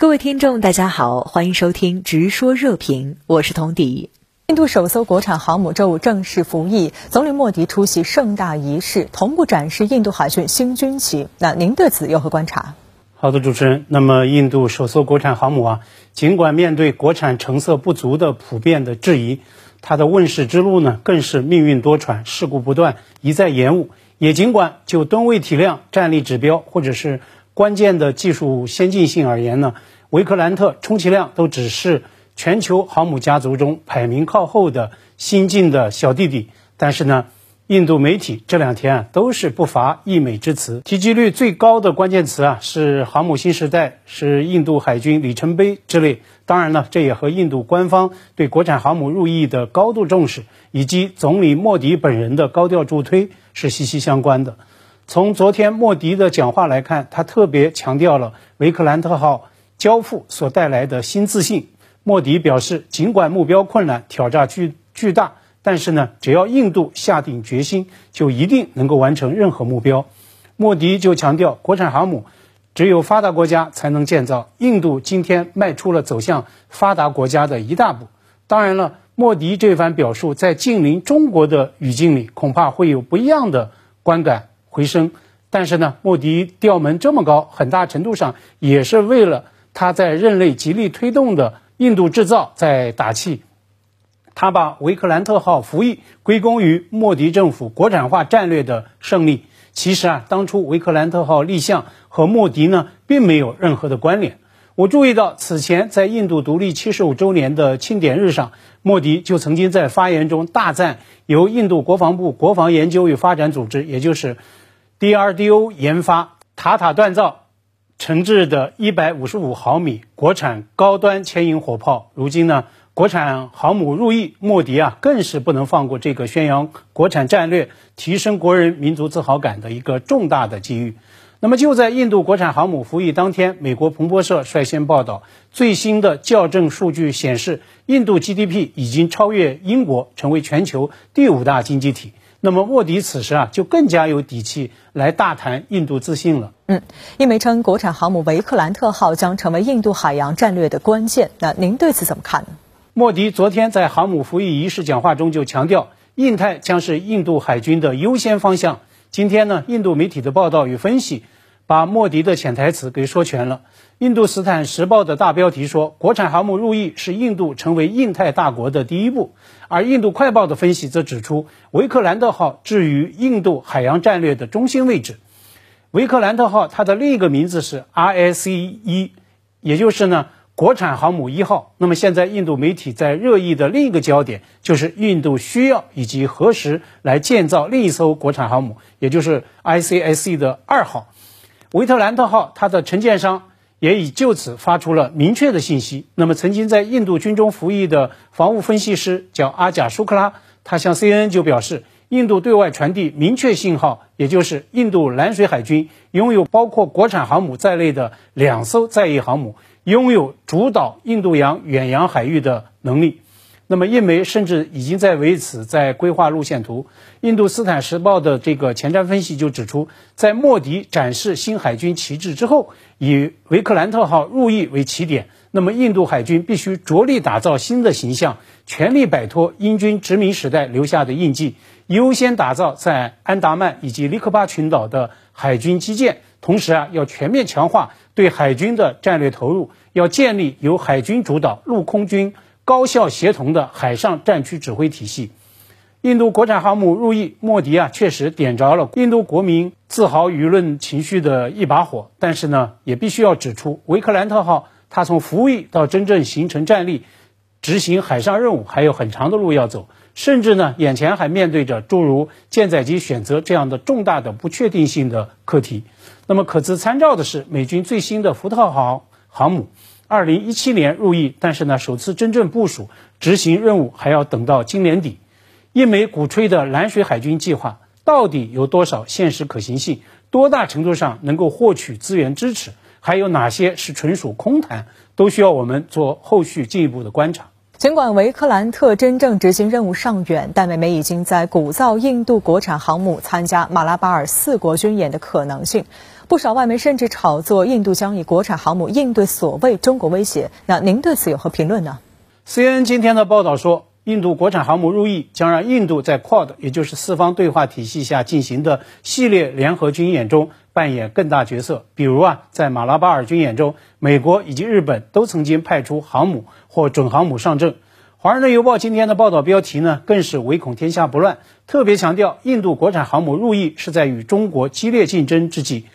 各位听众，大家好，欢迎收听《直说热评》，我是童迪。印度首艘国产航母周五正式服役，总理莫迪出席盛大仪式，同步展示印度海军新军旗。那您对此有何观察？好的，主持人。那么，印度首艘国产航母啊，尽管面对国产成色不足的普遍的质疑，它的问世之路呢，更是命运多舛，事故不断，一再延误。也尽管就吨位体量、战力指标，或者是关键的技术先进性而言呢，维克兰特充其量都只是全球航母家族中排名靠后的新晋的小弟弟。但是呢，印度媒体这两天啊都是不乏溢美之词，提及率最高的关键词啊是航母新时代，是印度海军里程碑之类。当然呢，这也和印度官方对国产航母入役的高度重视，以及总理莫迪本人的高调助推是息息相关的。从昨天莫迪的讲话来看，他特别强调了维克兰特号交付所带来的新自信。莫迪表示，尽管目标困难、挑战巨巨大，但是呢，只要印度下定决心，就一定能够完成任何目标。莫迪就强调，国产航母只有发达国家才能建造，印度今天迈出了走向发达国家的一大步。当然了，莫迪这番表述在近邻中国的语境里，恐怕会有不一样的观感。回升，但是呢，莫迪调门这么高，很大程度上也是为了他在任内极力推动的印度制造在打气。他把维克兰特号服役归功于莫迪政府国产化战略的胜利。其实啊，当初维克兰特号立项和莫迪呢，并没有任何的关联。我注意到，此前在印度独立七十五周年的庆典日上，莫迪就曾经在发言中大赞由印度国防部国防研究与发展组织，也就是。DRDO 研发塔塔锻造成制的155毫米国产高端牵引火炮，如今呢，国产航母入役，莫迪啊更是不能放过这个宣扬国产战略、提升国人民族自豪感的一个重大的机遇。那么就在印度国产航母服役当天，美国彭博社率先报道，最新的校正数据显示，印度 GDP 已经超越英国，成为全球第五大经济体。那么莫迪此时啊，就更加有底气来大谈印度自信了。嗯，印媒称国产航母维克兰特号将成为印度海洋战略的关键。那您对此怎么看呢？莫迪昨天在航母服役仪式讲话中就强调，印太将是印度海军的优先方向。今天呢，印度媒体的报道与分析。把莫迪的潜台词给说全了。印度斯坦时报的大标题说，国产航母入役是印度成为印太大国的第一步。而印度快报的分析则指出，维克兰特号置于印度海洋战略的中心位置。维克兰特号它的另一个名字是 RSC 一，也就是呢国产航母一号。那么现在印度媒体在热议的另一个焦点，就是印度需要以及何时来建造另一艘国产航母，也就是 ICSC 的二号。维特兰特号，它的承建商也已就此发出了明确的信息。那么，曾经在印度军中服役的防务分析师叫阿贾舒克拉，他向 CNN 就表示，印度对外传递明确信号，也就是印度蓝水海军拥有包括国产航母在内的两艘在役航母，拥有主导印度洋远洋海域的能力。那么，印媒甚至已经在为此在规划路线图。印度斯坦时报的这个前瞻分析就指出，在莫迪展示新海军旗帜之后，以维克兰特号入役为起点，那么印度海军必须着力打造新的形象，全力摆脱英军殖民时代留下的印记，优先打造在安达曼以及尼科巴群岛的海军基建，同时啊，要全面强化对海军的战略投入，要建立由海军主导陆空军。高效协同的海上战区指挥体系，印度国产航母入役，莫迪啊确实点着了印度国民自豪舆论情绪的一把火。但是呢，也必须要指出，维克兰特号它从服役到真正形成战力、执行海上任务还有很长的路要走，甚至呢，眼前还面对着诸如舰载机选择这样的重大的不确定性的课题。那么，可资参照的是美军最新的福特号航母。二零一七年入役，但是呢，首次真正部署执行任务还要等到今年底。印媒鼓吹的蓝水海军计划到底有多少现实可行性？多大程度上能够获取资源支持？还有哪些是纯属空谈？都需要我们做后续进一步的观察。尽管维克兰特真正执行任务尚远，但美媒已经在鼓噪印度国产航母参加马拉巴尔四国军演的可能性。不少外媒甚至炒作印度将以国产航母应对所谓中国威胁。那您对此有何评论呢？CNN 今天的报道说，印度国产航母入役将让印度在 QUAD，也就是四方对话体系下进行的系列联合军演中扮演更大角色。比如啊，在马拉巴尔军演中，美国以及日本都曾经派出航母或准航母上阵。《华盛顿邮报》今天的报道标题呢，更是唯恐天下不乱，特别强调印度国产航母入役是在与中国激烈竞争之际，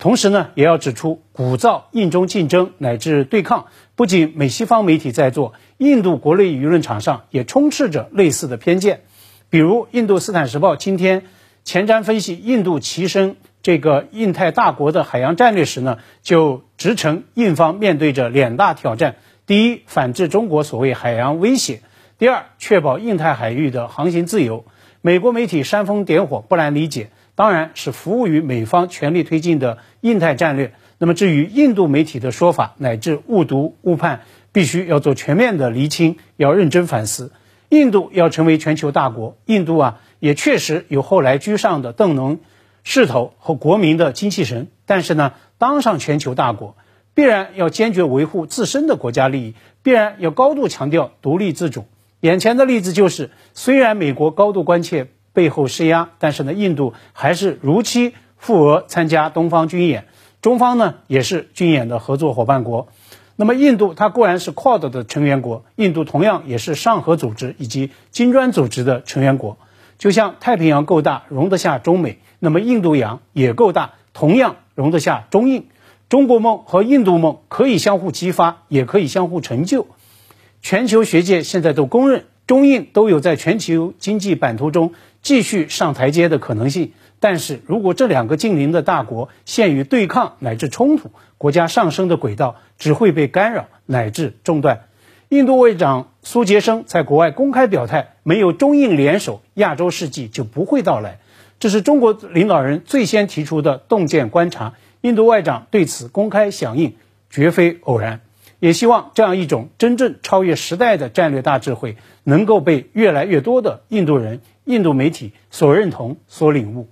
同时呢，也要指出鼓噪印中竞争乃至对抗，不仅美西方媒体在做，印度国内舆论场上也充斥着类似的偏见。比如，《印度斯坦时报》今天前瞻分析印度提升这个印太大国的海洋战略时呢，就直称印方面对着两大挑战。第一，反制中国所谓海洋威胁；第二，确保印太海域的航行自由。美国媒体煽风点火，不难理解，当然是服务于美方全力推进的印太战略。那么，至于印度媒体的说法乃至误读误判，必须要做全面的厘清，要认真反思。印度要成为全球大国，印度啊，也确实有后来居上的邓能势头和国民的精气神。但是呢，当上全球大国。必然要坚决维护自身的国家利益，必然要高度强调独立自主。眼前的例子就是，虽然美国高度关切背后施压，但是呢，印度还是如期赴俄参加东方军演，中方呢也是军演的合作伙伴国。那么，印度它固然是 QUAD 的成员国，印度同样也是上合组织以及金砖组织的成员国。就像太平洋够大，容得下中美，那么印度洋也够大，同样容得下中印。中国梦和印度梦可以相互激发，也可以相互成就。全球学界现在都公认，中印都有在全球经济版图中继续上台阶的可能性。但是如果这两个近邻的大国陷于对抗乃至冲突，国家上升的轨道只会被干扰乃至中断。印度外长苏杰生在国外公开表态，没有中印联手，亚洲世纪就不会到来。这是中国领导人最先提出的洞见观察。印度外长对此公开响应，绝非偶然。也希望这样一种真正超越时代的战略大智慧，能够被越来越多的印度人、印度媒体所认同、所领悟。